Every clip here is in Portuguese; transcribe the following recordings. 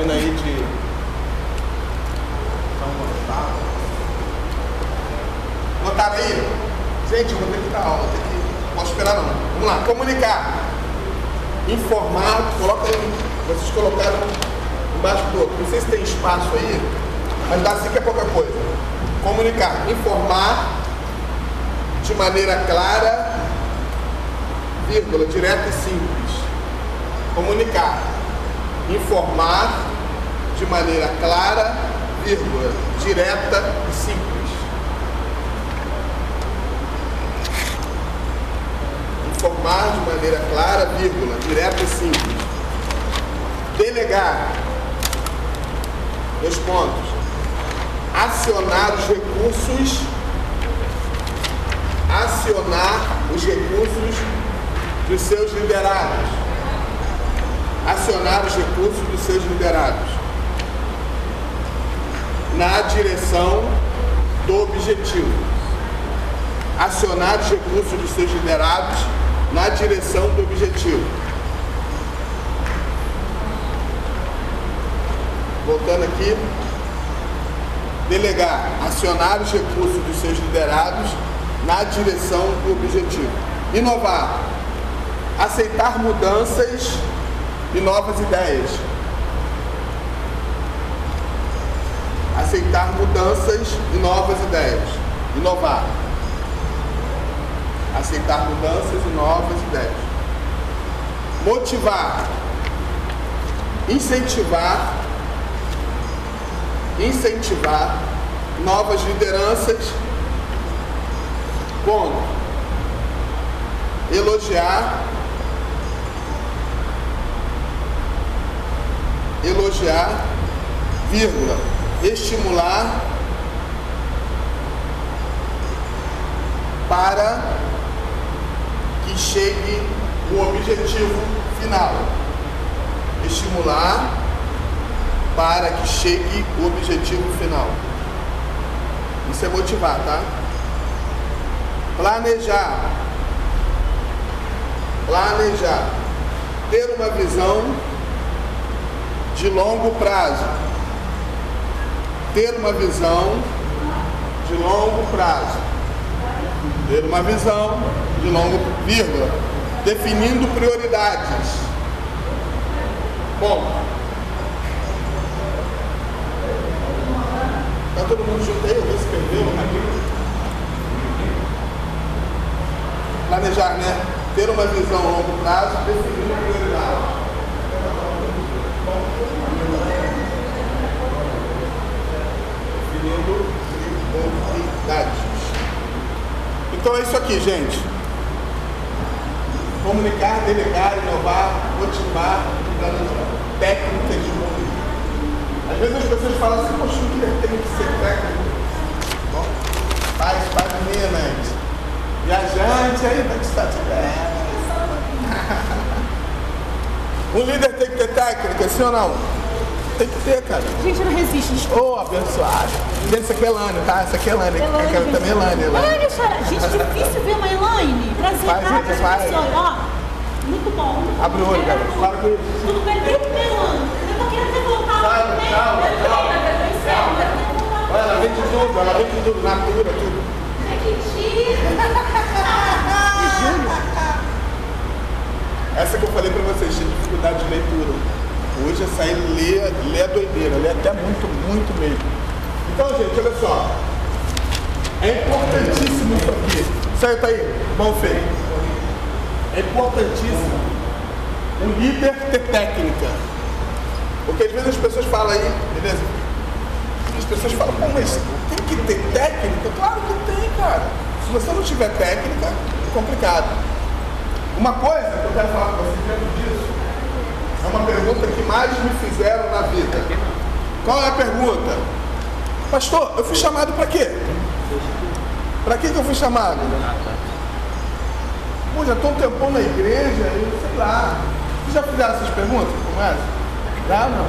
vindo aí de São Gonçalo. Notaram aí? Gente, vou ter que dar aula, tem que... posso esperar não. Vamos lá, comunicar. Informar, coloca aí. Vocês colocaram embaixo do outro. Não sei se tem espaço aí, mas dá assim que é pouca coisa. Comunicar. Informar de maneira clara, vírgula, direta e simples. Comunicar. Informar de maneira clara, vírgula, direta e simples. Informar de maneira clara, vírgula, direta e simples. Delegar. Dois pontos. Acionar os recursos. Acionar os recursos dos seus liderados. Acionar os recursos dos seus liderados. Na direção do objetivo. Acionar os recursos dos seus liderados na direção do objetivo. Voltando aqui. Delegar, acionar os recursos dos seus liderados na direção do objetivo. Inovar, aceitar mudanças e novas ideias. Aceitar mudanças e novas ideias. Inovar aceitar mudanças e novas ideias. Motivar, incentivar, incentivar novas lideranças. Ponto. Elogiar, elogiar, vírgula, estimular para que chegue o objetivo final. Estimular para que chegue o objetivo final. Isso é motivar, tá? Planejar. Planejar. Ter uma visão de longo prazo. Ter uma visão de longo prazo. Ter uma visão de longo, vírgula, definindo prioridades. Bom, está todo mundo junto aí? Alguém escreveu aqui? Planejar, né? Ter uma visão a longo prazo, definindo prioridades. Definindo Então é isso aqui, gente. Comunicar, delegar, inovar, motivar, técnicas de comunicação. Às vezes as pessoas falam assim, poxa, o líder tem que ser técnico. Faz, faz Minas. Viajante, aí vai estar tiver. O líder tem que ter técnica, sim ou não? Tem que ter, cara. Gente, não resiste. Ô, oh, abençoado. Gente, essa aqui é Elane, tá? Essa aqui é Elane. Elaine, Aquela gente. também é Elane. Elane. Olha, senhora. Gente, difícil ver uma Elaine. Prazer, tá? gente, vai. Pessoal, Ó, muito bom. Abre o olho, cara. Fala com ele. Tudo bem, tudo bem, Elaine. Eu tô querendo ter voltado Calma, calma, calma. voltar. Olha, ela vem de tudo, ela vem de tudo, natura, tudo. Essa que eu falei pra vocês, tinha dificuldade de leitura. Hoje essa aí lê, lê a doideira, lê até muito, muito mesmo. Então, gente, olha só. É importantíssimo isso aqui. Certo aí, mão feia. É importantíssimo o líder ter técnica. Porque às vezes as pessoas falam aí, beleza? As pessoas falam, pô, mas tem que ter técnica? Claro que tem, cara. Se você não tiver técnica, é complicado. Uma coisa que eu quero falar com vocês dentro disso é uma pergunta que mais me fizeram na vida. Qual é a pergunta? Pastor, eu fui chamado para quê? Para que, que eu fui chamado? Pô, já estou um tempão na igreja, eu sei lá. Vocês já fizeram essas perguntas como essa? Já não?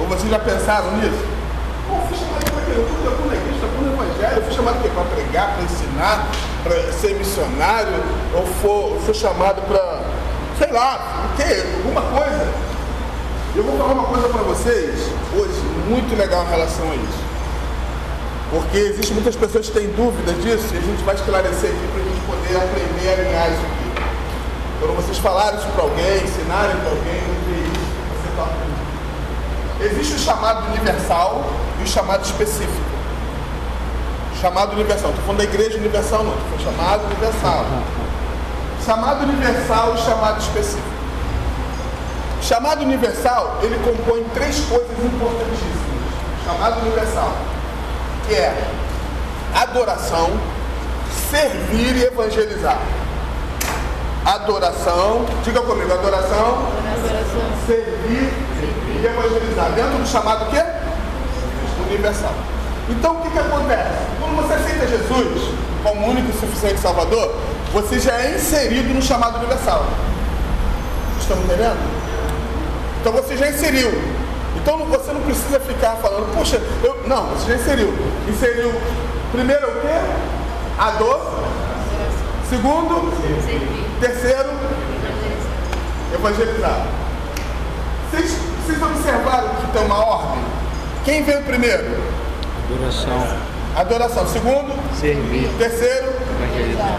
Ou vocês já pensaram nisso? Pô, eu fui chamado para quê? Eu estou um tempão na igreja, estou no evangelho, eu fui chamado para quê? Para pregar, para ensinar, para ser missionário, ou fui chamado para, sei lá, o quê? Alguma coisa. Eu vou falar uma coisa para vocês. muito legal em relação a isso. Porque existem muitas pessoas que têm dúvidas disso e a gente vai esclarecer aqui para a gente poder aprender a alinhar isso aqui. Quando vocês falarem isso para alguém, ensinarem para alguém, isso, você está aprendendo. Existe o chamado universal e o chamado específico. Chamado universal. Estou falando da igreja universal não, estou chamado universal. Chamado universal e chamado específico. Chamado universal, ele compõe três coisas importantíssimas. Chamado universal, que é adoração, servir e evangelizar. Adoração, diga comigo, adoração, servir e evangelizar. Dentro do chamado o quê? Universal. Então o que, que acontece? Quando você aceita Jesus como único e suficiente Salvador, você já é inserido no chamado universal. Estão entendendo? Então você já inseriu. Então você não precisa ficar falando, puxa, eu. Não, você já inseriu. Inseriu primeiro o quê? A dor. Segundo, terceiro, evangelizar. Vocês, vocês observaram que tem uma ordem? Quem veio primeiro? Adoração. Adoração. Segundo, Servir. terceiro, Evangelizar.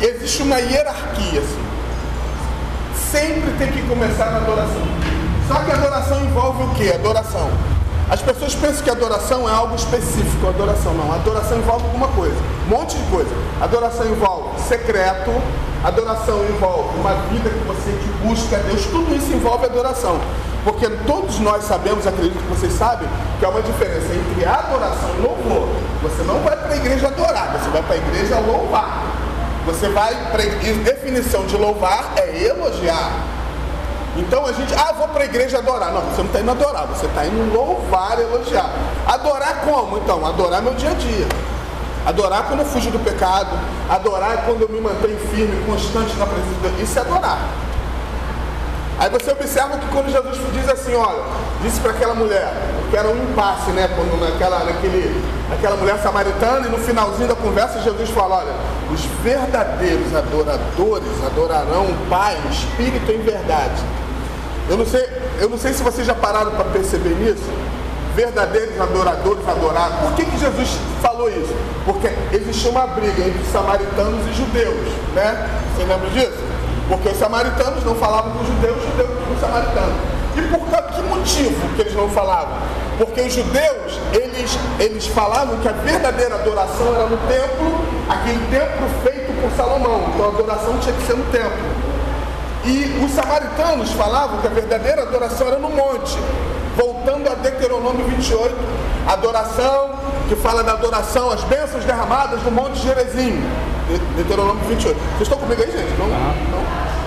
Existe uma hierarquia assim. Sempre tem que começar na adoração. Só que a adoração envolve o que? Adoração. As pessoas pensam que adoração é algo específico. Adoração não. Adoração envolve alguma coisa. Um monte de coisa. Adoração envolve secreto. Adoração envolve uma vida que você que busca a Deus. Tudo isso envolve adoração. Porque todos nós sabemos, acredito que vocês sabem, que há uma diferença entre adoração e louvor. Você não vai para a igreja adorar, você vai para a igreja louvar. Você vai definição de louvar é elogiar. Então a gente, ah, vou para a igreja adorar. Não, você não está indo adorar, você está indo louvar, elogiar. Adorar como? Então, adorar meu dia a dia. Adorar quando eu fujo do pecado. Adorar quando eu me mantenho firme, constante na presença de Deus. Isso é adorar. Aí você observa que quando Jesus diz assim, olha, disse para aquela mulher, que era um impasse, né? Quando naquela, naquele, naquela mulher samaritana, e no finalzinho da conversa Jesus fala, olha, os verdadeiros adoradores adorarão o Pai, o Espírito em verdade. Eu não sei, eu não sei se vocês já pararam para perceber nisso. Verdadeiros adoradores adorar. Por que, que Jesus falou isso? Porque existia uma briga entre os samaritanos e judeus, né? Você lembra disso? Porque os samaritanos não falavam com os judeus, os judeus com os samaritanos. E por que motivo que eles não falavam? Porque os judeus, eles, eles falavam que a verdadeira adoração era no templo, aquele templo feito por Salomão. Então a adoração tinha que ser no templo. E os samaritanos falavam que a verdadeira adoração era no monte. Voltando a Deuteronômio 28, adoração, que fala da adoração, as bênçãos derramadas no Monte Gerizim. Deuteronômio 28. Vocês estão comigo aí, gente? Não? não?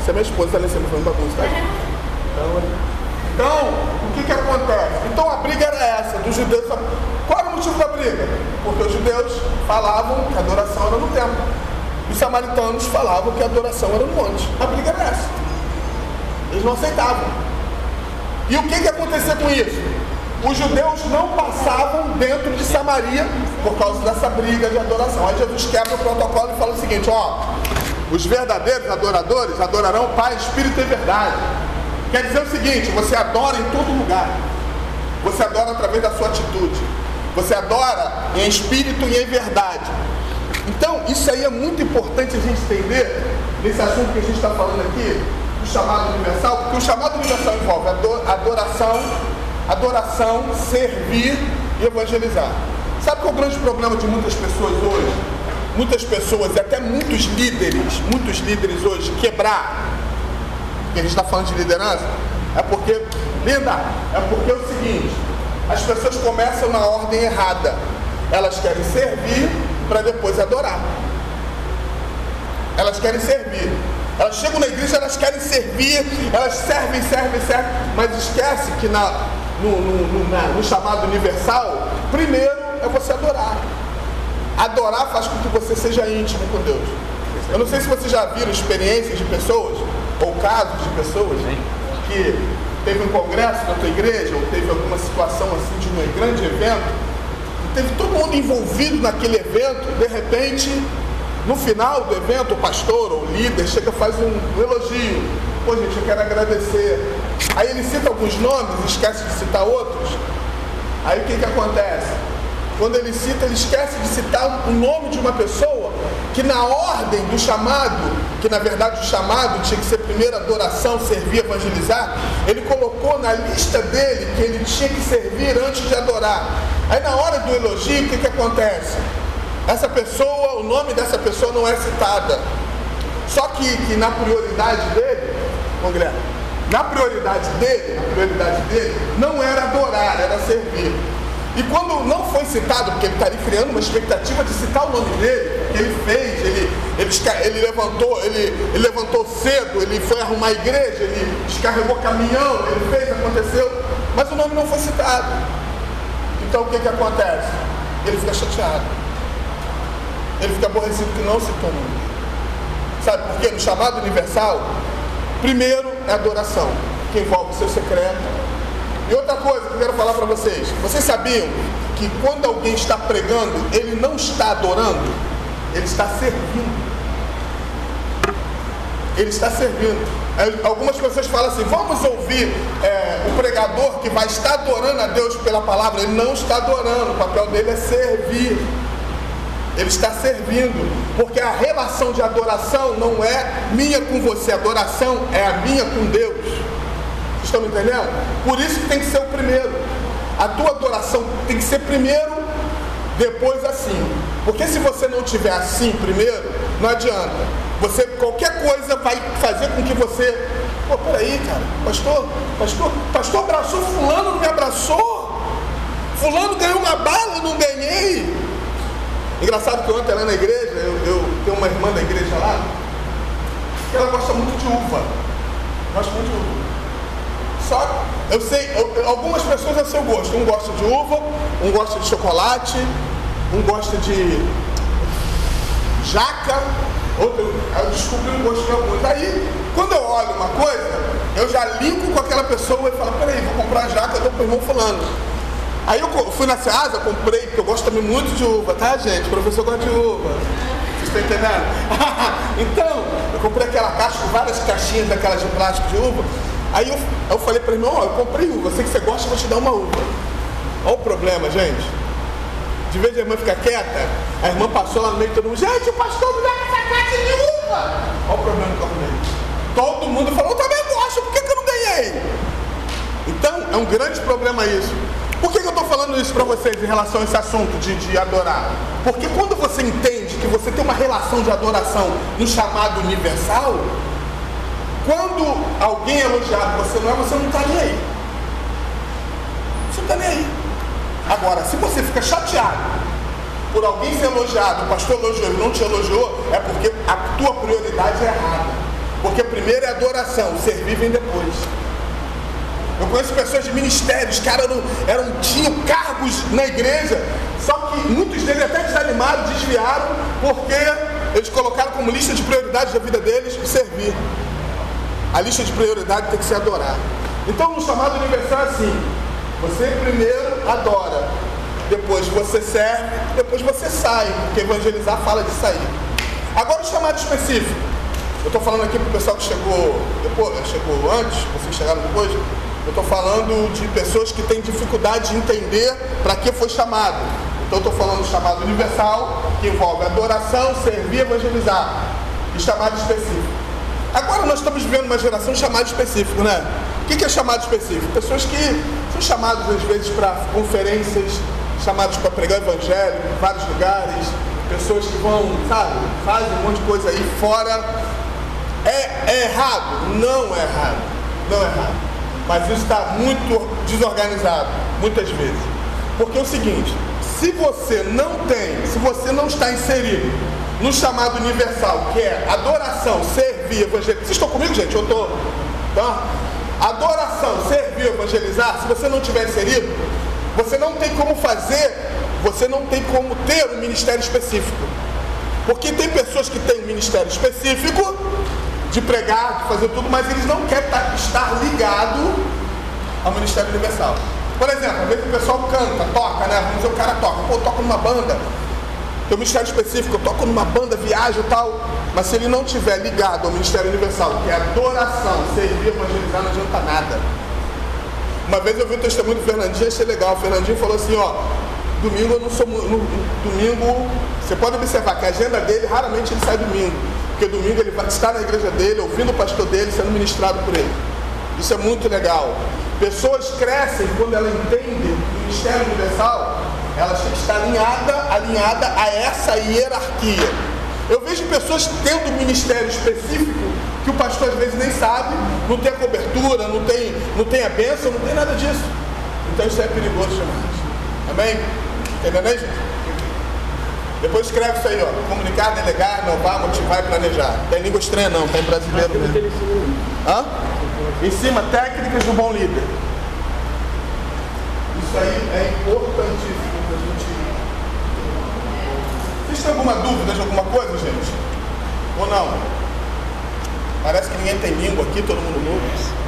Essa é minha esposa, tá Alessandra, falando bagunça, tá? Então, então, o que que acontece? Então a briga era essa, dos judeus. Qual era o motivo da briga? Porque os judeus falavam que a adoração era no templo. Os samaritanos falavam que a adoração era no monte. A briga era essa. Eles não aceitavam. E o que que acontecia com isso? Os judeus não passavam dentro de Samaria por causa dessa briga de adoração. Aí Jesus quebra o protocolo e fala o seguinte, ó, os verdadeiros adoradores adorarão Pai, Espírito e verdade. Quer dizer o seguinte, você adora em todo lugar. Você adora através da sua atitude. Você adora em espírito e em verdade. Então, isso aí é muito importante a gente entender nesse assunto que a gente está falando aqui, do chamado universal, porque o chamado universal envolve adoração, adoração, servir e evangelizar. Sabe qual é o grande problema de muitas pessoas hoje? Muitas pessoas, e até muitos líderes, muitos líderes hoje, quebrar, que a gente está falando de liderança, é porque, linda, é porque é o seguinte, as pessoas começam na ordem errada. Elas querem servir para depois adorar. Elas querem servir. Elas chegam na igreja, elas querem servir, elas servem, servem, servem, mas esquece que na, no, no, no, no chamado universal, primeiro é você adorar. Adorar faz com que você seja íntimo com Deus. Eu não sei se vocês já viram experiências de pessoas, ou casos de pessoas, que teve um congresso na tua igreja, ou teve alguma situação assim de um grande evento, teve todo mundo envolvido naquele evento, de repente, no final do evento, o pastor ou o líder chega e faz um elogio. Pô, gente, eu quero agradecer Aí ele cita alguns nomes, esquece de citar outros. Aí o que, que acontece? Quando ele cita, ele esquece de citar o nome de uma pessoa que na ordem do chamado, que na verdade o chamado tinha que ser primeiro adoração, servir, evangelizar, ele colocou na lista dele que ele tinha que servir antes de adorar. Aí na hora do elogio, o que, que acontece? Essa pessoa, o nome dessa pessoa não é citada. Só que, que na prioridade dele, Guilherme, na prioridade dele, na prioridade dele, não era adorar, era servir. E quando não foi citado, porque ele estaria criando uma expectativa de citar o nome dele, que ele fez, ele, ele, ele, levantou, ele, ele levantou cedo, ele foi arrumar a igreja, ele descarregou caminhão, ele fez, aconteceu, mas o nome não foi citado. Então o que, que acontece? Ele fica chateado. Ele fica aborrecido que não citou o nome. Sabe por quê? No chamado universal, primeiro é adoração, que envolve o seu secreto, e outra coisa que eu quero falar para vocês: vocês sabiam que quando alguém está pregando, ele não está adorando, ele está servindo. Ele está servindo. Algumas pessoas falam assim: vamos ouvir é, o pregador que vai estar adorando a Deus pela palavra. Ele não está adorando, o papel dele é servir. Ele está servindo, porque a relação de adoração não é minha com você, a adoração é a minha com Deus estão me entendendo? Por isso que tem que ser o primeiro. A tua adoração tem que ser primeiro, depois assim. Porque se você não tiver assim primeiro, não adianta. Você, qualquer coisa vai fazer com que você. Pô, peraí, cara, pastor, pastor, pastor abraçou, fulano não me abraçou. Fulano ganhou uma bala, não ganhei. Engraçado que ontem lá na igreja, eu, eu tenho uma irmã da igreja lá, que ela gosta muito de uva. Gosta muito de uva. Só, eu sei, algumas pessoas é seu gosto. Um gosta de uva, um gosta de chocolate, um gosta de jaca, outro, eu descobri um gosto de alguns. Aí, quando eu olho uma coisa, eu já linko com aquela pessoa e falo, peraí, vou comprar jaca, eu dou irmão fulano. Aí eu fui na Ceasa, comprei, porque eu gosto também muito de uva, tá gente? O professor gosta de uva. Vocês estão entendendo? então, eu comprei aquela caixa com várias caixinhas daquelas de plástico de uva. Aí eu, eu falei para ele, ó, eu comprei uva, sei que você gosta, vou te dar uma uva. Olha o problema, gente. De vez a irmã ficar quieta, a irmã passou lá no meio de todo mundo, gente, o pastor me dá essa caixa de uva. Olha o problema que eu arrumei. Todo mundo falou, eu também gosto, por que, que eu não ganhei? Então, é um grande problema isso. Por que, que eu estou falando isso para vocês em relação a esse assunto de, de adorar? Porque quando você entende que você tem uma relação de adoração no chamado universal, quando alguém é elogiado você não é, você não está nem aí. Você não está nem aí. Agora, se você fica chateado por alguém ser elogiado, o pastor elogiou e não te elogiou, é porque a tua prioridade é errada. Porque primeiro é adoração, servir vem depois. Eu conheço pessoas de ministérios, caras eram, eram, tinham cargos na igreja, só que muitos deles até desanimaram, desviaram, porque eles colocaram como lista de prioridades da vida deles servir. A lista de prioridade tem que ser adorar. Então, no chamado universal é assim: você primeiro adora, depois você serve, depois você sai, porque evangelizar fala de sair. Agora, o chamado específico. Eu estou falando aqui para o pessoal que chegou depois, chegou antes, vocês chegaram depois. Eu estou falando de pessoas que têm dificuldade de entender para que foi chamado. Então, estou falando do chamado universal, que envolve adoração, servir, evangelizar. E chamado específico. Agora nós estamos vivendo uma geração de chamado específico, né? O que é chamado específico? Pessoas que são chamadas às vezes para conferências, chamados para pregar o evangelho em vários lugares, pessoas que vão, sabe, fazem um monte de coisa aí fora. É, é errado? Não é errado. Não é errado. Mas isso está muito desorganizado, muitas vezes. Porque é o seguinte, se você não tem, se você não está inserido no chamado universal, que é adoração, servir, evangelizar. Vocês estão comigo, gente? Eu estou. Tá? Adoração, servir, evangelizar, se você não tiver inserido, você não tem como fazer, você não tem como ter um ministério específico. Porque tem pessoas que têm um ministério específico de pregar, de fazer tudo, mas eles não querem estar ligado ao ministério universal. Por exemplo, às vezes o pessoal canta, toca, né? Vamos dizer, o cara toca, pô, toca numa banda, tem um ministério específico, eu toco numa banda, viajo e tal. Mas se ele não tiver ligado ao Ministério Universal, que é adoração, servir, evangelizar, não adianta nada. Uma vez eu vi o testemunho do Fernandinho, achei legal. O Fernandinho falou assim, ó, domingo eu não sou. No, domingo, você pode observar que a agenda dele raramente ele sai domingo. Porque domingo ele vai estar na igreja dele, ouvindo o pastor dele, sendo ministrado por ele. Isso é muito legal. Pessoas crescem quando ela entende o Ministério Universal, que estar alinhada, alinhada a essa hierarquia. Eu vejo pessoas tendo um ministério específico que o pastor às vezes nem sabe, não tem a cobertura, não tem, não tem a bênção, não tem nada disso. Então isso é perigoso demais. Amém? Entendeu, né, gente? Depois escreve isso aí, ó. Comunicar, delegar, inovar, motivar e planejar. Tem língua estranha não, tem brasileiro mesmo. Hã? Em cima, técnicas do bom líder. Isso aí é importantíssimo para a gente têm alguma dúvida de alguma coisa, gente? Ou não? Parece que ninguém tem língua aqui, todo mundo novo.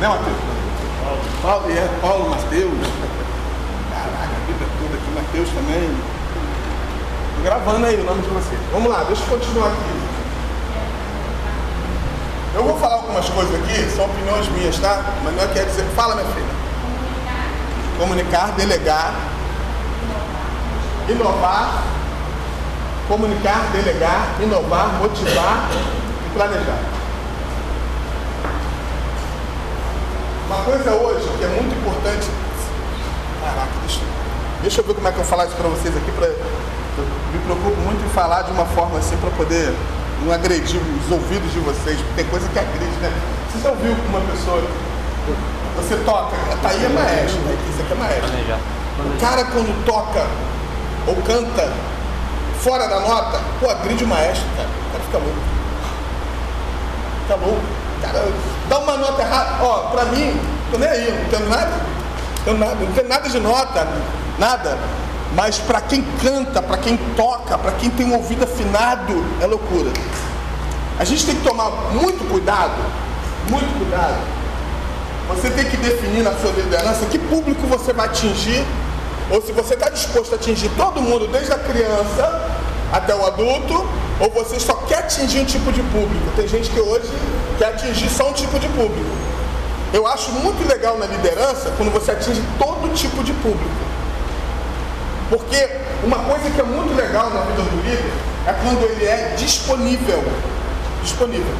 Né, Matheus? Paulo, é, Paulo, Mateus. Caraca, a Bíblia toda aqui, Mateus também. Estou gravando aí o nome de vocês. Vamos lá, deixa eu continuar aqui. Eu vou falar algumas coisas aqui, são opiniões minhas, tá? Mas não quer dizer. Fala, minha filha. Comunicar, delegar, inovar, comunicar, delegar, inovar, motivar e planejar. Uma coisa hoje que é muito importante. Caraca, deixa, deixa eu ver como é que eu vou falar isso para vocês aqui. Pra, eu me preocupo muito em falar de uma forma assim para poder não agredir os ouvidos de vocês, porque tem coisa que agride, né? Você já ouviu uma pessoa. Você toca, tá aí é maestro, né? Isso aqui é maestro. O cara quando toca ou canta fora da nota, pô, agride o maestro, cara. O cara fica louco. Fica louco. Cara, dá uma nota errada. Ó, pra mim, tô nem aí, não tenho nada. Tenho nada, não tenho nada de nota, nada. Mas para quem canta, para quem toca, para quem tem um ouvido afinado, é loucura. A gente tem que tomar muito cuidado, muito cuidado. Você tem que definir na sua liderança que público você vai atingir ou se você está disposto a atingir todo mundo, desde a criança até o adulto, ou você só quer atingir um tipo de público. Tem gente que hoje quer atingir só um tipo de público. Eu acho muito legal na liderança quando você atinge todo tipo de público. Porque uma coisa que é muito legal na vida do líder é quando ele é disponível. Disponível.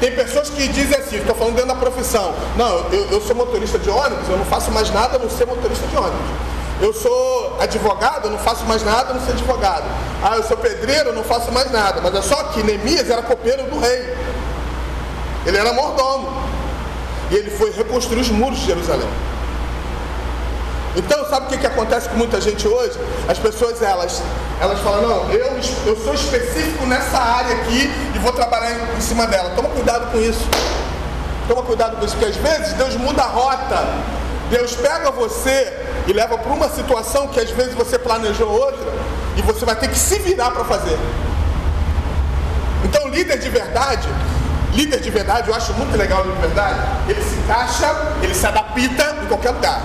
Tem pessoas que dizem assim, estou falando dentro da profissão, não, eu, eu sou motorista de ônibus, eu não faço mais nada a não ser motorista de ônibus. Eu sou advogado, não faço mais nada não ser advogado. Ah, eu sou pedreiro, não faço mais nada. Mas é só que Neemias era copeiro do rei. Ele era mordomo. E ele foi reconstruir os muros de Jerusalém. Então, sabe o que, que acontece com muita gente hoje? As pessoas, elas, elas falam, não, eu, eu sou específico nessa área aqui e vou trabalhar em, em cima dela. Toma cuidado com isso. Toma cuidado com isso, porque às vezes Deus muda a rota. Deus pega você e leva para uma situação que às vezes você planejou outra e você vai ter que se virar para fazer. Então, líder de verdade, líder de verdade, eu acho muito legal o líder de verdade, ele se encaixa, ele se adapta em qualquer lugar.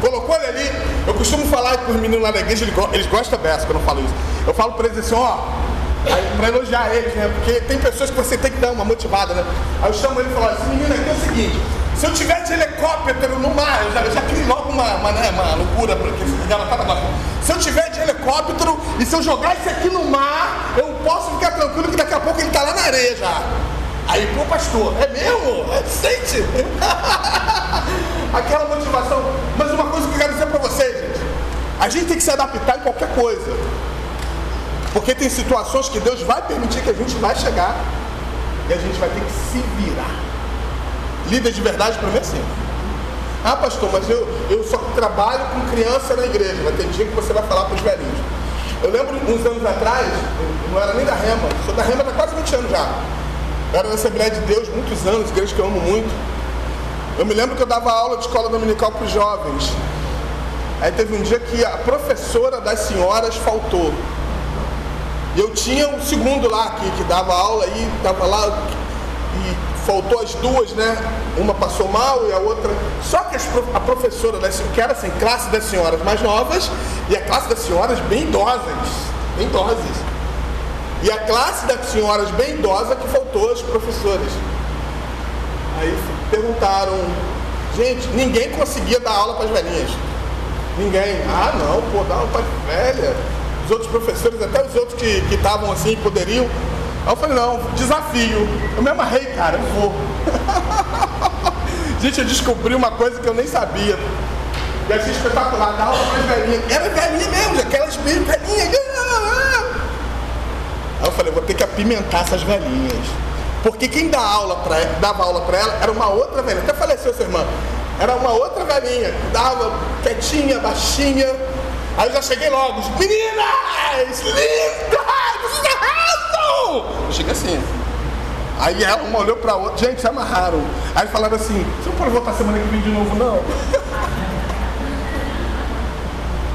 Colocou ele ali, eu costumo falar para os meninos lá da igreja, eles gostam dessa quando eu falo isso. Eu falo para eles assim, ó, para elogiar eles, né? Porque tem pessoas que você tem que dar uma motivada, né? Aí eu chamo ele e falo assim, menino, aqui é o seguinte, se eu tiver de helicóptero no mar, eu já, já criei logo uma, uma, né, uma loucura, porque ela tá Se eu tiver de helicóptero e se eu jogar isso aqui no mar, eu posso ficar tranquilo que daqui a pouco ele tá lá na areia já. Aí, pô, pastor, é mesmo? É, sente? Aquela motivação. Mas uma coisa que eu quero dizer para vocês, gente. A gente tem que se adaptar em qualquer coisa. Porque tem situações que Deus vai permitir que a gente vai chegar e a gente vai ter que se virar. Líder de verdade para mim é assim. Ah, pastor, mas eu, eu só trabalho com criança na igreja. Vai ter dia que você vai falar para os velhinhos. Eu lembro uns anos atrás, eu não era nem da Rema, sou da Rema há quase 20 anos já. Eu era na Assembleia de Deus muitos anos, igreja que eu amo muito. Eu me lembro que eu dava aula de escola dominical para os jovens. Aí teve um dia que a professora das senhoras faltou. E eu tinha um segundo lá que, que dava aula e estava lá faltou as duas, né? Uma passou mal e a outra. Só que a professora das que era assim, classe das senhoras mais novas e a classe das senhoras bem idosas. Bem idosas. E a classe das senhoras bem idosa que faltou aos professores. Aí perguntaram, gente, ninguém conseguia dar aula para as velhinhas. Ninguém. Ah não, pô, dá aula para velha. Os outros professores, até os outros que estavam assim, poderiam. Aí eu falei, não, desafio. Eu me amarrei, cara, eu vou. gente, eu descobri uma coisa que eu nem sabia. E achei espetacular, para as velhinhas. Era velhinha mesmo, aquelas meio velhinhas. Aí eu falei, vou ter que apimentar essas velhinhas. Porque quem dá aula pra, dava aula para ela era uma outra velhinha. Até faleceu sua irmã. Era uma outra velhinha. Dava quietinha, baixinha. Aí eu já cheguei logo. Meninas! Lindas! Arrasam! Eu cheguei assim. Aí ela uma olhou pra outra. Gente, se amarraram. Aí falaram assim, você não pode voltar semana que vem de novo, não?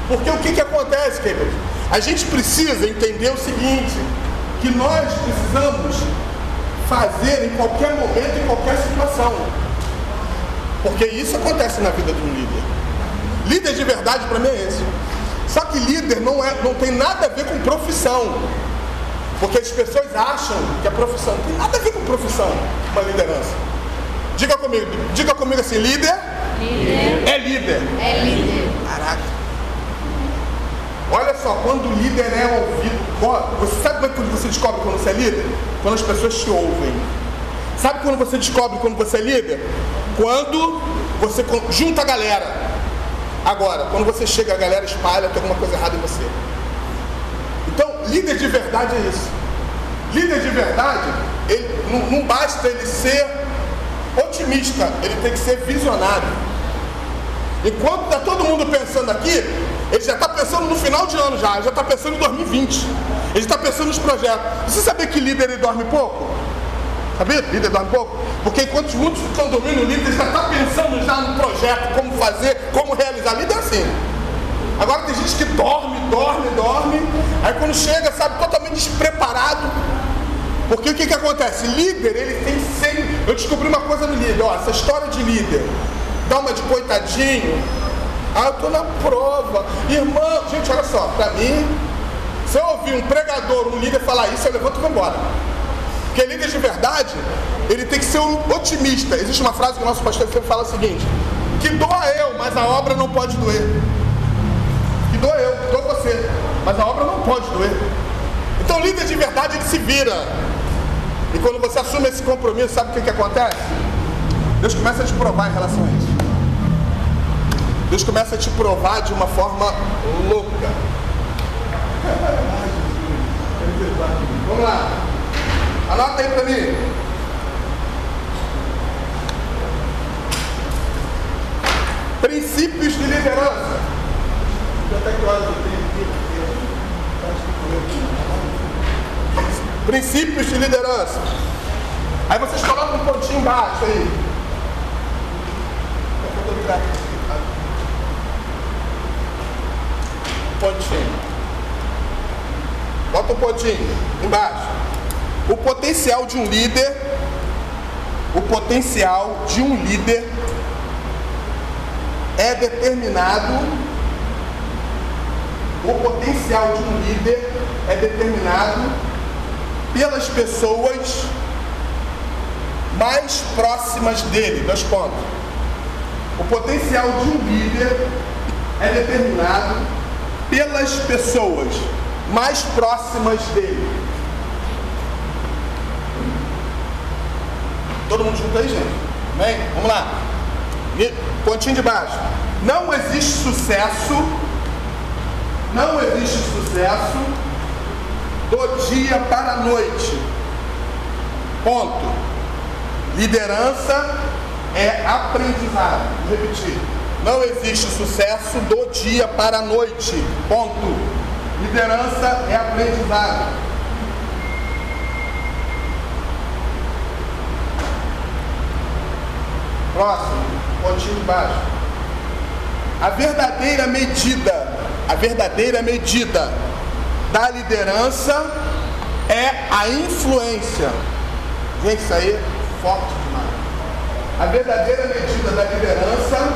Porque o que, que acontece, queridos? A gente precisa entender o seguinte, que nós precisamos fazer em qualquer momento, em qualquer situação. Porque isso acontece na vida de um líder. Líder de verdade para mim é esse. Só que líder não, é, não tem nada a ver com profissão. Porque as pessoas acham que a profissão não tem nada a ver com profissão, uma liderança. Diga comigo, diga comigo assim, líder, Líder. é líder. É líder. Caraca. Olha só, quando o líder é ouvido, você sabe como é que você descobre quando você é líder? Quando as pessoas te ouvem. Sabe quando você descobre quando você é líder? Quando você junta a galera. Agora, quando você chega, a galera espalha, tem alguma coisa errada em você. Então, líder de verdade é isso. Líder de verdade, ele, não, não basta ele ser otimista, ele tem que ser visionário. Enquanto está todo mundo pensando aqui, ele já está pensando no final de ano já, ele já está pensando em 2020. Ele está pensando nos projetos. Você sabia que líder ele dorme pouco? Sabia? Líder dorme pouco? Porque enquanto muitos estão dormindo, o líder já está pensando já no projeto, como fazer, como realizar. Líder é assim. Agora tem gente que dorme, dorme, dorme, aí quando chega, sabe, totalmente despreparado. Porque o que, que acontece? Líder, ele tem sempre. Eu descobri uma coisa no líder, ó, essa história de líder, dá uma de coitadinho. Ah, eu tô na prova. Irmão, gente, olha só, pra mim, se eu ouvir um pregador, um líder falar isso, eu levanto e vou embora. Porque líder de verdade, ele tem que ser um otimista. Existe uma frase que o nosso pastor sempre fala o seguinte: que doa eu, mas a obra não pode doer. Que doa eu, que doa você, mas a obra não pode doer. Então, líder de verdade, ele se vira. E quando você assume esse compromisso, sabe o que, que acontece? Deus começa a te provar em relação a isso. Deus começa a te provar de uma forma louca. Vamos lá. Anota aí pra mim. Princípios de liderança. Princípios de liderança. Aí vocês colocam um pontinho embaixo aí. Pontinho. Bota um pontinho embaixo. O potencial de um líder, o potencial de um líder é determinado, o potencial de um líder é determinado pelas pessoas mais próximas dele. Dois pontos. O potencial de um líder é determinado pelas pessoas mais próximas dele. Todo mundo junto aí, gente? Amém? Vamos lá. Pontinho de baixo. Não existe sucesso, não existe sucesso do dia para a noite. Ponto. Liderança é aprendizado. Vou repetir. Não existe sucesso do dia para a noite. Ponto. Liderança é aprendizado. Próximo, pontinho de baixo. A verdadeira medida, a verdadeira medida da liderança é a influência. Gente, isso aí é forte demais. A verdadeira medida da liderança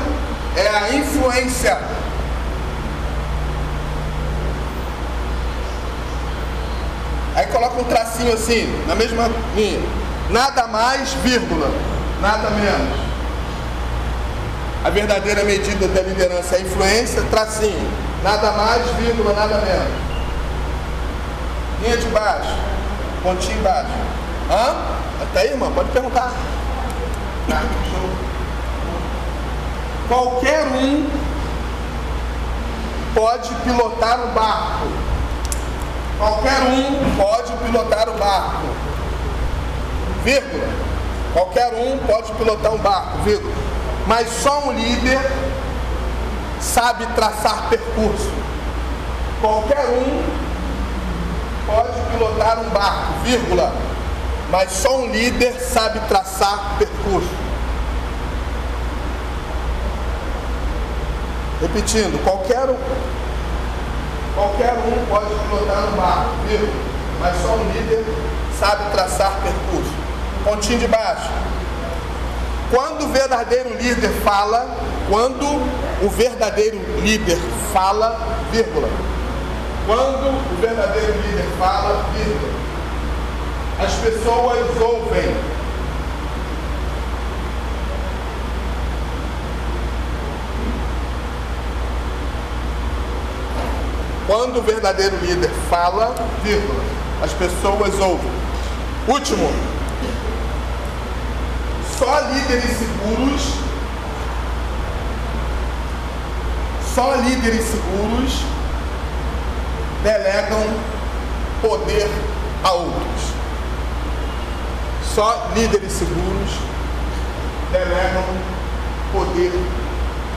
é a influência. Aí coloca um tracinho assim, na mesma linha. Nada mais, vírgula, nada menos. A verdadeira medida da liderança é influência, tracinho. Nada mais, vírgula, nada menos. Linha de baixo, pontinho embaixo. Hã? Até aí, irmão, pode perguntar. Qualquer um pode pilotar um barco. Qualquer um pode pilotar o barco. Vírgula. Qualquer um pode pilotar um barco, vírgula. Mas só um líder sabe traçar percurso. Qualquer um pode pilotar um barco, vírgula. Mas só um líder sabe traçar percurso. Repetindo, qualquer um, qualquer um pode pilotar um barco, viu? Mas só um líder sabe traçar percurso. Pontinho de baixo. Quando o verdadeiro líder fala, quando o verdadeiro líder fala, vírgula. Quando o verdadeiro líder fala, vírgula. As pessoas ouvem. Quando o verdadeiro líder fala, vírgula, as pessoas ouvem. Último. Só líderes seguros, só líderes seguros delegam poder a outros. Só líderes seguros delegam poder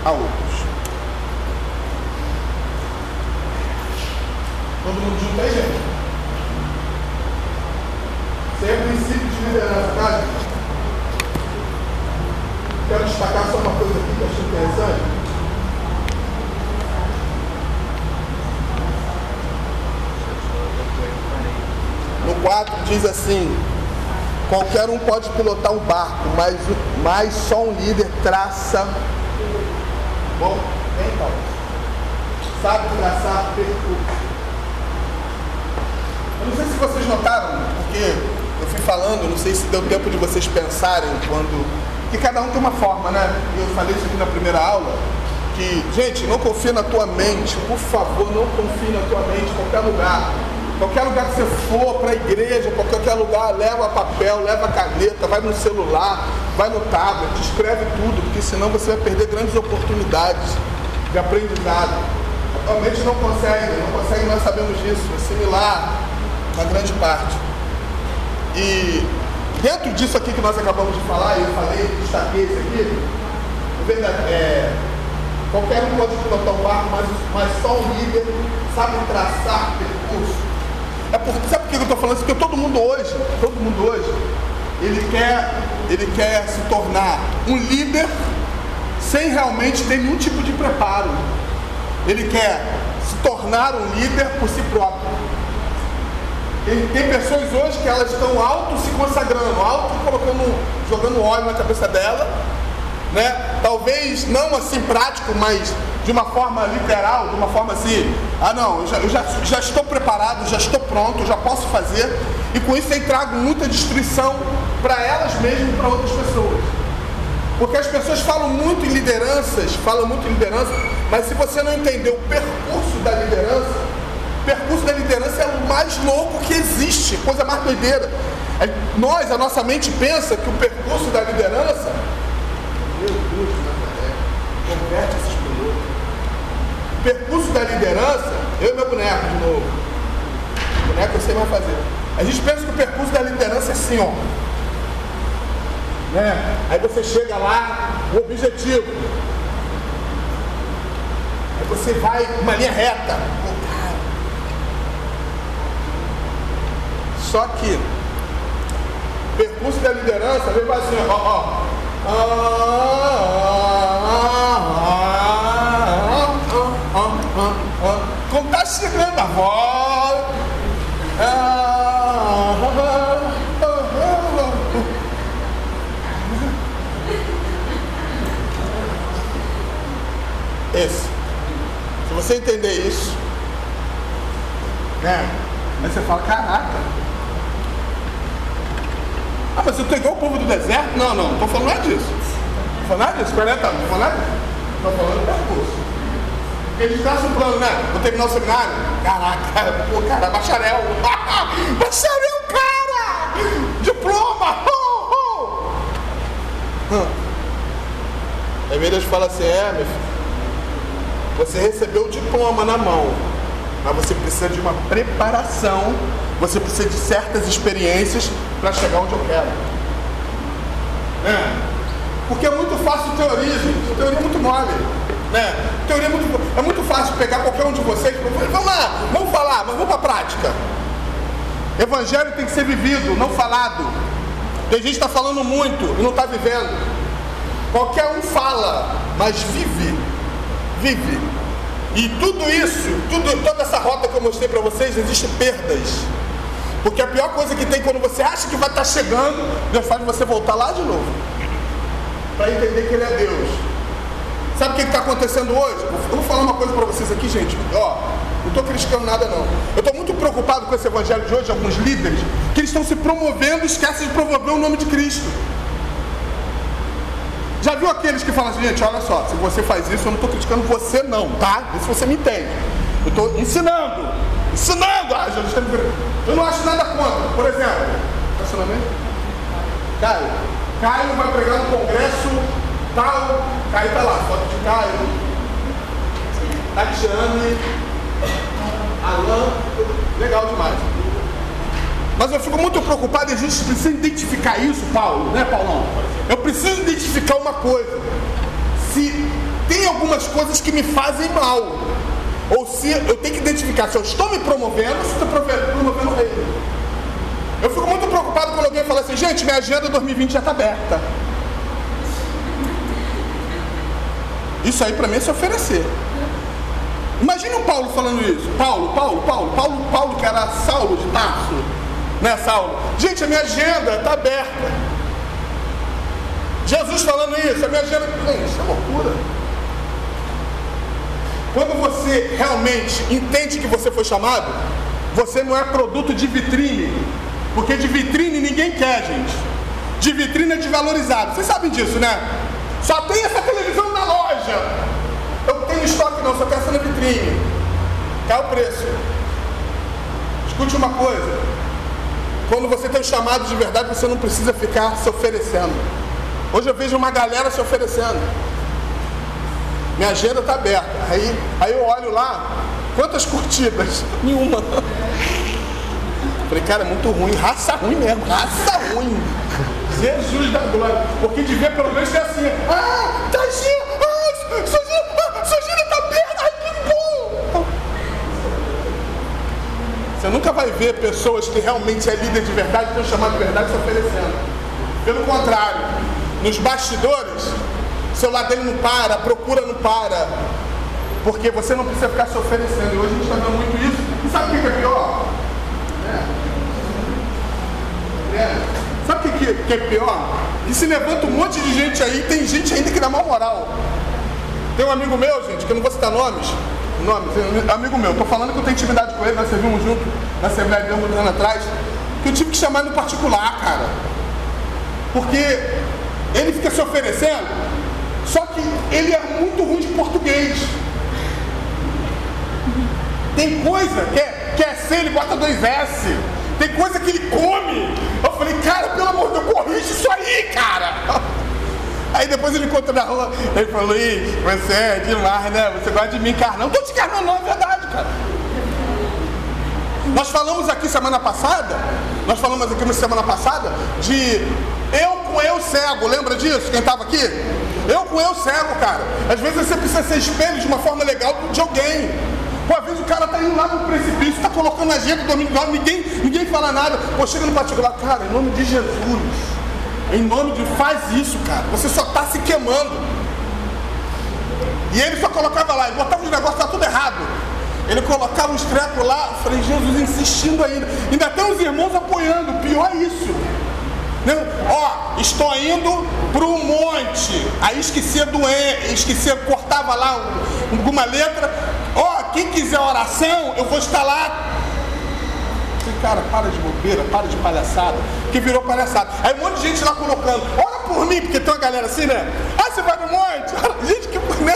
a outros. Todo mundo junto aí, gente? Isso é princípio de liderança, tá, gente? Quero destacar só uma coisa aqui que eu achei interessante. No 4 diz assim: qualquer um pode pilotar um barco, mas, mas só um líder traça. Bom, vem, Paulo. Sabe traçar percurso. Eu não sei se vocês notaram, porque eu fui falando, não sei se deu tempo de vocês pensarem quando. Que cada um tem uma forma, né? Eu falei isso aqui na primeira aula, que, gente, não confie na tua mente, por favor, não confie na tua mente qualquer lugar. Qualquer lugar que você for, para a igreja, qualquer lugar, leva papel, leva caneta, vai no celular, vai no tablet, escreve tudo, porque senão você vai perder grandes oportunidades de aprendizado. Atualmente não consegue, não consegue, nós sabemos disso, assimilar uma grande parte. E dentro disso aqui que nós acabamos de falar, eu falei, destaquei isso aqui, é, qualquer um pode pilotar um barco, mas, mas só um líder sabe traçar percurso. É porque, sabe por que eu estou falando isso? Porque todo mundo hoje, todo mundo hoje, ele quer, ele quer se tornar um líder sem realmente ter nenhum tipo de preparo. Ele quer se tornar um líder por si próprio. Tem, tem pessoas hoje que elas estão auto se consagrando, auto colocando, jogando óleo na cabeça dela, né? Talvez não assim prático, mas de uma forma literal, de uma forma assim, ah não, eu já, eu já, já estou preparado, já estou pronto, já posso fazer, e com isso tem trago muita destruição para elas mesmas e para outras pessoas. Porque as pessoas falam muito em lideranças, falam muito em liderança, mas se você não entender o percurso da liderança, percurso da liderança é o mais louco que existe, coisa mais doideira. Nós, a nossa mente pensa que o percurso da liderança, meu Deus, converte esses pilotos. O percurso da liderança, eu e meu boneco de novo. O boneco eu sei mais fazer. A gente pensa que o percurso da liderança é assim, ó. Né? Aí você chega lá, o objetivo. Aí você vai uma linha reta. Pô, cara. Só que percurso da liderança vem assim, ó, ó. Ah, ah, ah, Como tá chegando a volta. Esse. Se você entender isso, né? Aí você fala, caraca, Ah, mas eu tô igual o povo do deserto? Não, não, não estou falando nada disso. Não falando nada disso, peraí, tá, não estou falando nada disso. Estou falando do percurso. Porque a gente traça um plano, né? Vou terminar o seminário. Caraca, pô, cara, bacharel. bacharel, cara! Diploma! Oh, oh. Aí Deus fala assim, é, meu filho, você recebeu o diploma na mão, mas você precisa de uma preparação, você precisa de certas experiências para chegar onde eu quero. É. Porque é muito fácil teoria, gente. Teoria é muito mole. Né? Teoria é muito, é muito fácil pegar qualquer um de vocês. Vamos lá, vamos falar, mas vamos para a prática. Evangelho tem que ser vivido, não falado. Tem gente que está falando muito e não está vivendo. Qualquer um fala, mas vive vive. E tudo isso, tudo, toda essa rota que eu mostrei para vocês, existe perdas. Porque a pior coisa que tem quando você acha que vai estar tá chegando, Deus faz você voltar lá de novo. Para entender que Ele é Deus. Sabe o que está acontecendo hoje? Eu vou falar uma coisa para vocês aqui, gente. Ó, não estou criticando nada não. Eu estou muito preocupado com esse evangelho de hoje, alguns líderes, que eles estão se promovendo esquecem de promover o nome de Cristo. Já viu aqueles que falam assim, gente, olha só, se você faz isso, eu não estou criticando você não, tá? Se você me entende. Eu estou ensinando, ensinando. Ah, Jesus está Eu não acho nada contra. Por exemplo, nome? Caio. Caio vai pregar no congresso tal. Caio está lá, foto de Caio. Tatiane. Alan. Legal demais. Mas eu fico muito preocupado e a gente precisa identificar isso, Paulo, né, Paulão? Eu preciso identificar uma coisa. Se tem algumas coisas que me fazem mal. Ou se eu tenho que identificar se eu estou me promovendo ou se estou promovendo reino. Eu fico muito preocupado quando alguém fala assim, gente, minha agenda 2020 já está aberta. Isso aí para mim é se oferecer. Imagina o Paulo falando isso. Paulo, Paulo, Paulo, Paulo, Paulo, que era Saulo de Tarso. Né, Saulo? Gente, a minha agenda está aberta. Jesus falando isso, a minha agenda. Isso é loucura. Quando você realmente entende que você foi chamado, você não é produto de vitrine. Porque de vitrine ninguém quer, gente. De vitrine é desvalorizado. Vocês sabem disso, né? Só tem essa televisão na loja. Eu tenho estoque não, só quero essa na vitrine. Cai o preço. Escute uma coisa. Quando você tem um chamado de verdade, você não precisa ficar se oferecendo. Hoje eu vejo uma galera se oferecendo. Minha agenda está aberta. Aí, aí eu olho lá, quantas curtidas? Nenhuma. Falei, cara, é muito ruim, raça ruim mesmo, raça ruim. Jesus da glória. Porque de ver pelo menos é assim. Ah, Tadinha, ah, Sujinha, ah, Sujinha está aberta, ai que bom. Você nunca vai ver pessoas que realmente é líder de verdade, que chamado de verdade, se oferecendo. Pelo contrário, nos bastidores, o celular dele não para, a procura não para. Porque você não precisa ficar se oferecendo. E hoje a gente está vendo muito isso. E sabe o que é pior? É. É. Sabe o que, que é pior? Que se levanta um monte de gente aí, tem gente ainda que dá mal moral. Tem um amigo meu, gente, que eu não vou citar nomes, nomes, amigo meu, tô falando que eu tenho intimidade com ele, nós servimos junto na Assembleia de Deus anos atrás, que eu tive que chamar no particular, cara. Porque ele fica se oferecendo, só que ele é muito ruim de português. Tem coisa que é, que é C, ele bota dois S. Tem coisa que ele come. Eu falei, cara, pelo amor de Deus, corrige isso aí, cara. Aí depois ele encontra na rua, ele falou, Luiz, você é demais, né? Você gosta de mim encarnar. Não estou te encarnando, não, é verdade, cara. Nós falamos aqui semana passada, nós falamos aqui semana passada de eu com eu cego, lembra disso? Quem estava aqui? Eu com eu cego, cara. Às vezes você precisa ser espelho de uma forma legal de alguém. Pô, às vezes o cara tá indo lá no precipício, tá colocando a agenda dominical, ninguém, ninguém fala nada. Pô, chega no particular, cara, em nome de Jesus. Em nome de faz isso, cara. Você só tá se queimando. E ele só colocava lá, ele botava os negócios, tá tudo errado. Ele colocava os trecos lá, falei, Jesus insistindo ainda. Ainda tem os irmãos apoiando, pior é isso. Não, ó, estou indo para o monte. Aí esquecia do E, esquecia, cortava lá alguma letra. Ó, quem quiser oração, eu vou estar lá. cara, para de bobeira, para de palhaçada, que virou palhaçada. Aí um monte de gente lá colocando, por mim, porque tem uma galera assim, né? Ah, você vai no monte? Gente, que, né?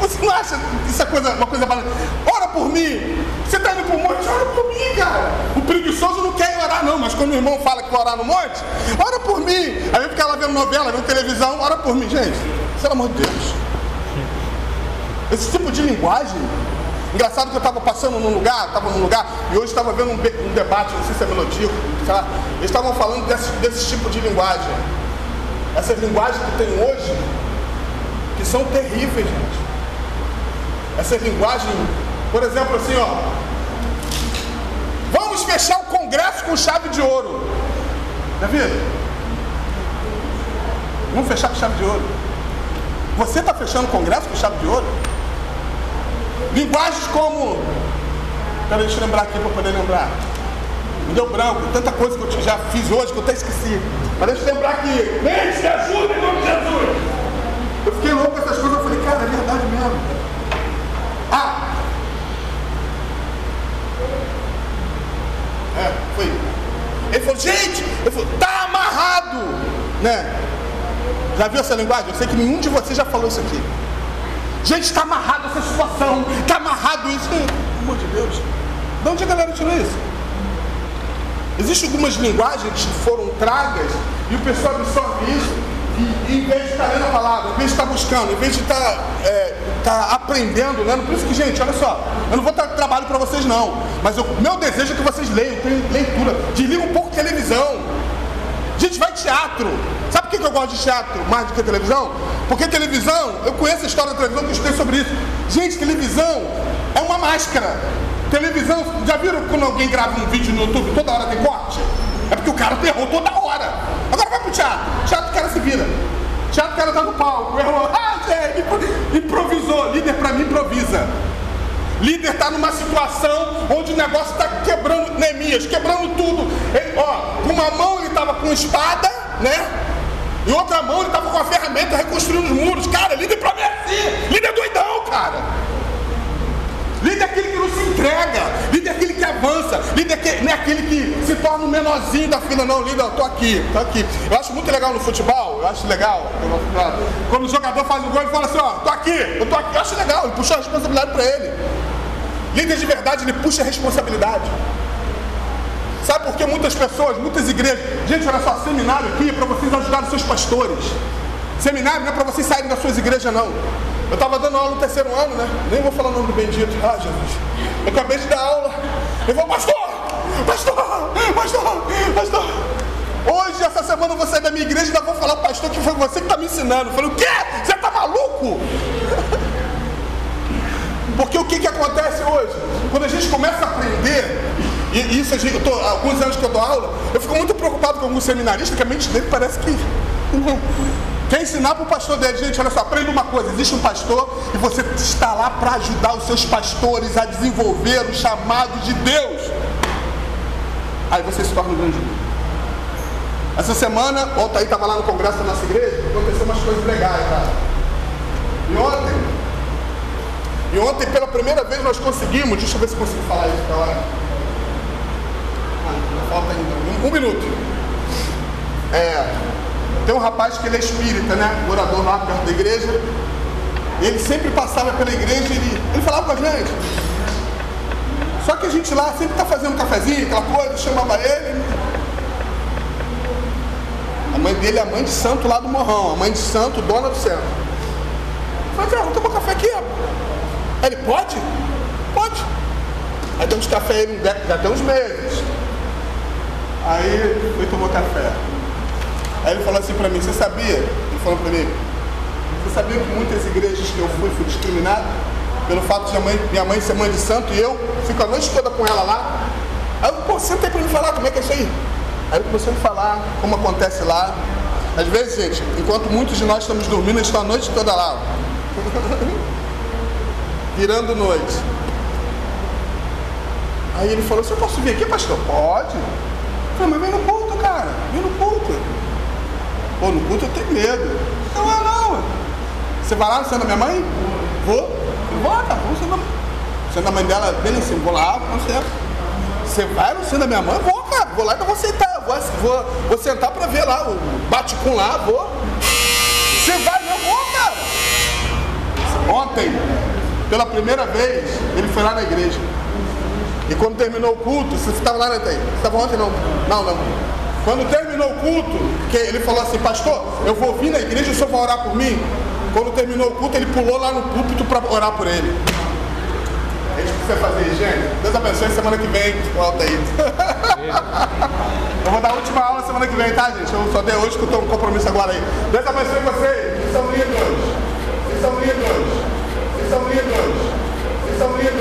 Você não acha isso é coisa, uma coisa balada? Ora por mim. Você tá indo pro monte, ora por mim, cara. O preguiçoso não quer orar, não, mas quando o irmão fala que vai orar no monte, ora por mim. Aí fica lá vendo novela, vendo televisão, ora por mim. Gente, pelo amor de Deus. Esse tipo de linguagem. Engraçado que eu estava passando num lugar, estava num lugar, e hoje estava vendo um, um, debate, não sei se é melodia, sei lá, eles estavam falando desse, desse tipo de linguagem. Essas linguagens que tem hoje, que são terríveis, gente. Essas linguagens, por exemplo, assim, ó. Vamos fechar o Congresso com chave de ouro. David? Vamos fechar com chave de ouro. Você está fechando o Congresso com chave de ouro? Linguagens como. Peraí, deixa eu lembrar aqui para poder lembrar. Me deu branco, tanta coisa que eu já fiz hoje que eu até esqueci. Mas deixa eu lembrar aqui. Mente, me ajuda em nome de Jesus. Eu fiquei louco com essas coisas, eu falei, cara, é verdade mesmo. Ah! É, foi. Ele falou, gente, ele falou, tá amarrado, né? Já viu essa linguagem? Eu sei que nenhum de vocês já falou isso aqui. Gente, está amarrado essa situação, está amarrado isso. Pelo amor de Deus. De onde a galera tirou isso? Existem algumas linguagens que foram tragas e o pessoal absorve isso e, em vez de estar lendo a palavra, em vez de estar buscando, em vez de estar, é, estar aprendendo, lendo. Por isso que, gente, olha só, eu não vou dar trabalho para vocês não, mas o meu desejo é que vocês leiam, tenham leitura, desligam um pouco de televisão. Gente, vai teatro. Sabe por que eu gosto de teatro mais do que televisão? Porque televisão, eu conheço a história da televisão que eu estudei sobre isso. Gente, televisão é uma máscara. Televisão, já viram quando alguém grava um vídeo no YouTube, toda hora tem corte? É porque o cara errou toda hora. Agora vai pro teatro. Teatro o cara se vira. Teatro o cara tá no palco. Errou. Ah, improvisou. Líder pra mim improvisa. Líder está numa situação onde o negócio está quebrando Neemias, quebrando tudo. Ele, ó, com uma mão ele estava com espada, né? E outra mão ele estava com a ferramenta reconstruindo os muros. Cara, líder para mim é assim. Líder é doidão, cara. Líder é aquele que não se entrega. Líder é aquele que avança. Líder é que, não é aquele que se torna o menorzinho da fila, não. Líder, eu tô aqui, tô aqui. Eu acho muito legal no futebol, eu acho legal. Quando o jogador faz o gol, ele fala assim, ó, tô aqui, eu tô aqui. Eu acho legal, ele puxou a responsabilidade para ele. Líder de verdade, ele puxa a responsabilidade. Sabe por que muitas pessoas, muitas igrejas. Gente, olha só, seminário aqui é para vocês ajudarem seus pastores. Seminário não é para vocês saírem das suas igrejas, não. Eu estava dando aula no terceiro ano, né? Nem vou falar o nome do bendito. Ah, Jesus. Eu acabei de dar aula. Eu vou, pastor! Pastor! Pastor! Pastor! Hoje, essa semana, eu vou sair da minha igreja e ainda vou falar pastor que foi você que está me ensinando. Eu falei, o quê? Você está maluco? Porque o que, que acontece hoje? Quando a gente começa a aprender, e isso eu tô, alguns anos que eu dou aula, eu fico muito preocupado com alguns seminaristas, que a mente dele parece que. Quer ensinar para o pastor dele, gente, olha só, aprenda uma coisa, existe um pastor e você está lá para ajudar os seus pastores a desenvolver o chamado de Deus. Aí você se torna um grande líder. Essa semana, ontem estava lá no congresso da nossa igreja, aconteceu umas coisas legais, cara. E ontem, e ontem, pela primeira vez, nós conseguimos, deixa eu ver se consigo falar isso na hora. Ah, falta ainda um, um minuto. É, tem um rapaz que ele é espírita, né? Morador lá perto da igreja. Ele sempre passava pela igreja e ele, ele falava com a gente. Só que a gente lá sempre tá fazendo um cafezinho, aquela coisa, chamava ele. A mãe dele é a mãe de santo lá do Morrão, a mãe de santo, dona do centro. Eu falei, vamos tomar café aqui. Aí ele, pode? Pode. Aí deu uns café ele já tem uns meses. Aí foi tomou café. Aí ele falou assim pra mim, você sabia? Ele falou pra mim, você sabia que muitas igrejas que eu fui, fui discriminado? Pelo fato de minha mãe, minha mãe ser mãe de santo e eu fico a noite toda com ela lá. Aí eu, pô, senta aí pra me falar como é que é isso aí. Aí ele começou a falar como acontece lá. Às vezes, gente, enquanto muitos de nós estamos dormindo, eles estão a noite toda lá. virando noite. Aí ele falou, você posso vir aqui, pastor? Pode. Eu falei, mas vem no culto, cara. Vem no culto. Pô, no culto eu tenho medo. Não, não, não. Você vai lá no centro da minha mãe? Vou. Vou, tá bom, você não. Você na mãe dela, cima, vou lá, com certo. você vai no cinema da minha mãe? Vou, cara, vou lá e não vou sentar. Vou, vou, vou sentar pra ver lá o bate com lá, vou. Você vai, eu vou, cara. Ontem, pela primeira vez, ele foi lá na igreja. E quando terminou o culto, você estava lá, né, Você estava ontem, não? Não, não. Quando terminou o culto, que ele falou assim, pastor, eu vou vir na igreja, o senhor vai orar por mim? Quando terminou o culto, ele pulou lá no púlpito para orar por ele. É isso que você fazer, gente. Deus abençoe semana que vem. Volta aí. eu vou dar a última aula semana que vem, tá, gente? Eu só dei hoje que eu estou um compromisso agora aí. Deus abençoe vocês. Vocês são lindos. Vocês são lindos. Vocês são lindos. Vocês são lindos.